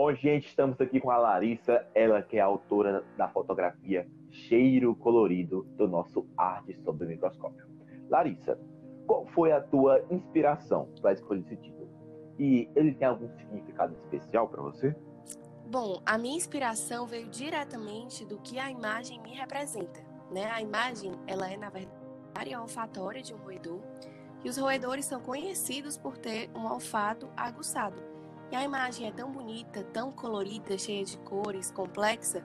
Bom, gente, estamos aqui com a Larissa, ela que é autora da fotografia Cheiro Colorido do nosso Arte sob o Microscópio. Larissa, qual foi a tua inspiração para escolher esse título? E ele tem algum significado especial para você? Bom, a minha inspiração veio diretamente do que a imagem me representa. Né? A imagem, ela é, na verdade, a área olfatória de um roedor, e os roedores são conhecidos por ter um olfato aguçado. E a imagem é tão bonita, tão colorida, cheia de cores, complexa,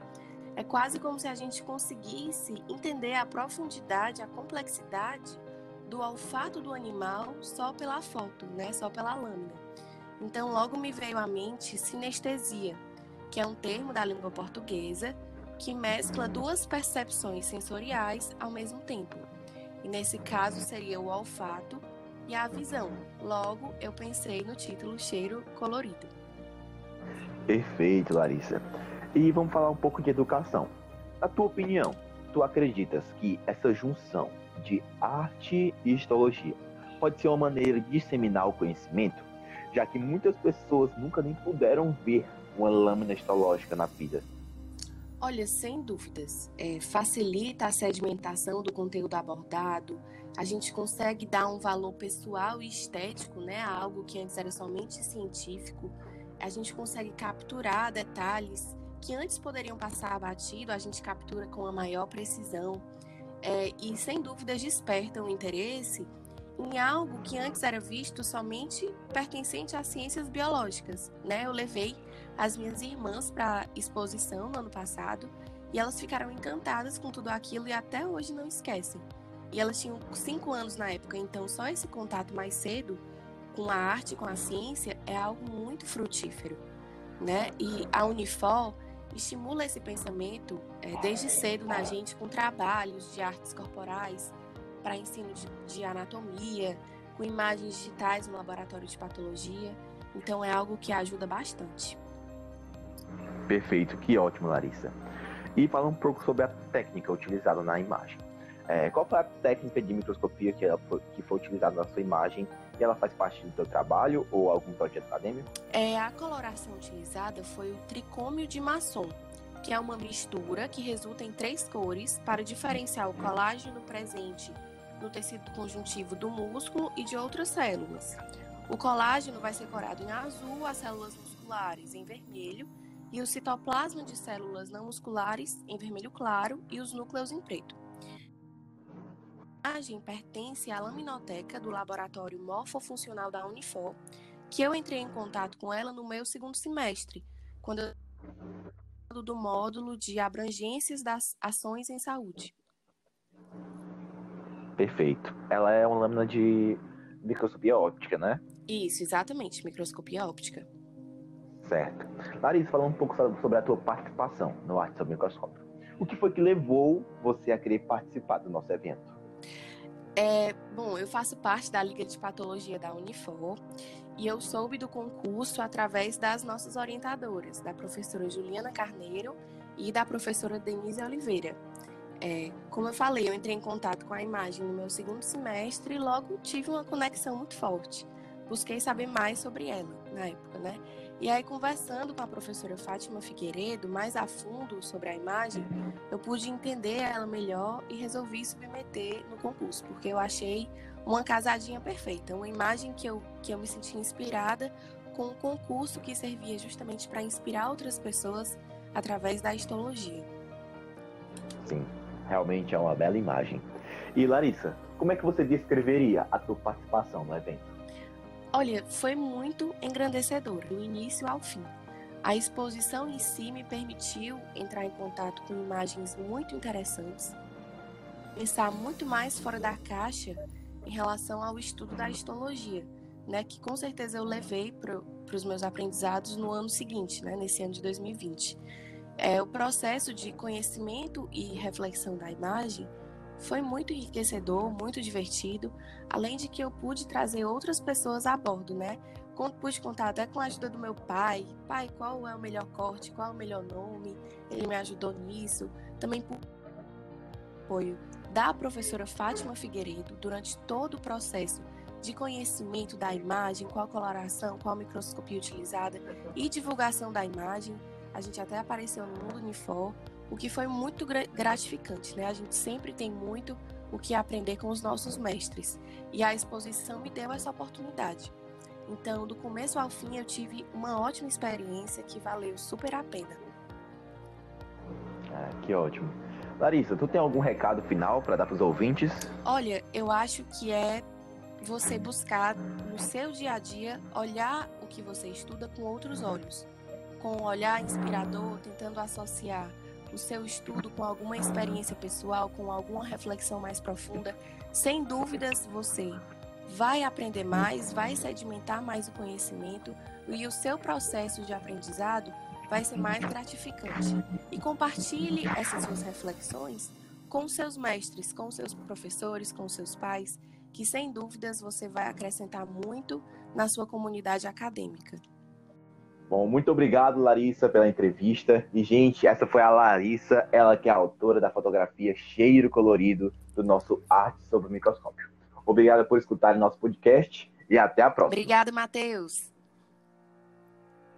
é quase como se a gente conseguisse entender a profundidade, a complexidade do olfato do animal só pela foto, né? Só pela lâmina. Então logo me veio à mente sinestesia, que é um termo da língua portuguesa que mescla duas percepções sensoriais ao mesmo tempo. E nesse caso seria o olfato e a visão. Logo, eu pensei no título Cheiro Colorido. Perfeito, Larissa. E vamos falar um pouco de educação. Na tua opinião, tu acreditas que essa junção de arte e histologia pode ser uma maneira de disseminar o conhecimento, já que muitas pessoas nunca nem puderam ver uma lâmina histológica na vida? Olha, sem dúvidas, é, facilita a sedimentação do conteúdo abordado, a gente consegue dar um valor pessoal e estético né, a algo que antes era somente científico, a gente consegue capturar detalhes que antes poderiam passar abatido, a gente captura com a maior precisão é, e, sem dúvidas, despertam o interesse em algo que antes era visto somente pertencente às ciências biológicas. Né? Eu levei as minhas irmãs para exposição no ano passado e elas ficaram encantadas com tudo aquilo e até hoje não esquecem. E elas tinham cinco anos na época, então só esse contato mais cedo com a arte, com a ciência, é algo muito frutífero. Né? E a Unifor estimula esse pensamento é, desde cedo na gente com trabalhos de artes corporais, para ensino de, de anatomia, com imagens digitais no laboratório de patologia. Então é algo que ajuda bastante. Perfeito, que ótimo, Larissa. E fala um pouco sobre a técnica utilizada na imagem. É, qual foi a técnica de microscopia que, foi, que foi utilizada na sua imagem e ela faz parte do seu trabalho ou algum projeto acadêmico? É, a coloração utilizada foi o tricômio de maçom, que é uma mistura que resulta em três cores para diferenciar o colágeno presente no tecido conjuntivo do músculo e de outras células. O colágeno vai ser corado em azul, as células musculares em vermelho e o citoplasma de células não musculares em vermelho claro e os núcleos em preto. A imagem pertence à laminoteca do laboratório morfofuncional da Unifor, que eu entrei em contato com ela no meu segundo semestre, quando eu do módulo de abrangências das ações em saúde. Perfeito. Ela é uma lâmina de microscopia óptica, né? Isso, exatamente, microscopia óptica. Certo. Larissa, falando um pouco sobre a tua participação no Arte sobre Microscópio. O que foi que levou você a querer participar do nosso evento? É, bom, eu faço parte da Liga de Patologia da Unifor e eu soube do concurso através das nossas orientadoras, da professora Juliana Carneiro e da professora Denise Oliveira. É, como eu falei, eu entrei em contato com a imagem no meu segundo semestre e logo tive uma conexão muito forte. Busquei saber mais sobre ela na época, né? E aí, conversando com a professora Fátima Figueiredo mais a fundo sobre a imagem, eu pude entender ela melhor e resolvi submeter no concurso, porque eu achei uma casadinha perfeita, uma imagem que eu, que eu me senti inspirada com um concurso que servia justamente para inspirar outras pessoas através da histologia. Sim, realmente é uma bela imagem. E Larissa, como é que você descreveria a sua participação no evento? Olha, foi muito engrandecedor, do início ao fim. A exposição em si me permitiu entrar em contato com imagens muito interessantes, pensar muito mais fora da caixa em relação ao estudo da histologia, né, que com certeza eu levei para os meus aprendizados no ano seguinte, né, nesse ano de 2020. É, o processo de conhecimento e reflexão da imagem foi muito enriquecedor, muito divertido, além de que eu pude trazer outras pessoas a bordo, né? Pude contar até com a ajuda do meu pai. Pai, qual é o melhor corte? Qual é o melhor nome? Ele me ajudou nisso. Também por apoio da professora Fátima Figueiredo durante todo o processo de conhecimento da imagem, qual coloração, qual microscopia utilizada e divulgação da imagem. A gente até apareceu no Mundo Unifor, o que foi muito gratificante, né? A gente sempre tem muito o que aprender com os nossos mestres. E a exposição me deu essa oportunidade. Então, do começo ao fim, eu tive uma ótima experiência que valeu super a pena. Ah, que ótimo. Larissa, tu tem algum recado final para dar para os ouvintes? Olha, eu acho que é você buscar no seu dia a dia olhar o que você estuda com outros olhos, com um olhar inspirador, tentando associar o seu estudo com alguma experiência pessoal, com alguma reflexão mais profunda. Sem dúvidas, você vai aprender mais, vai sedimentar mais o conhecimento e o seu processo de aprendizado vai ser mais gratificante. E compartilhe essas suas reflexões com seus mestres, com seus professores, com seus pais, que sem dúvidas você vai acrescentar muito na sua comunidade acadêmica. Bom, muito obrigado, Larissa, pela entrevista. E, gente, essa foi a Larissa, ela que é autora da fotografia Cheiro Colorido do nosso Arte sobre o Microscópio. Obrigado por escutar nosso podcast e até a próxima. Obrigada, Matheus.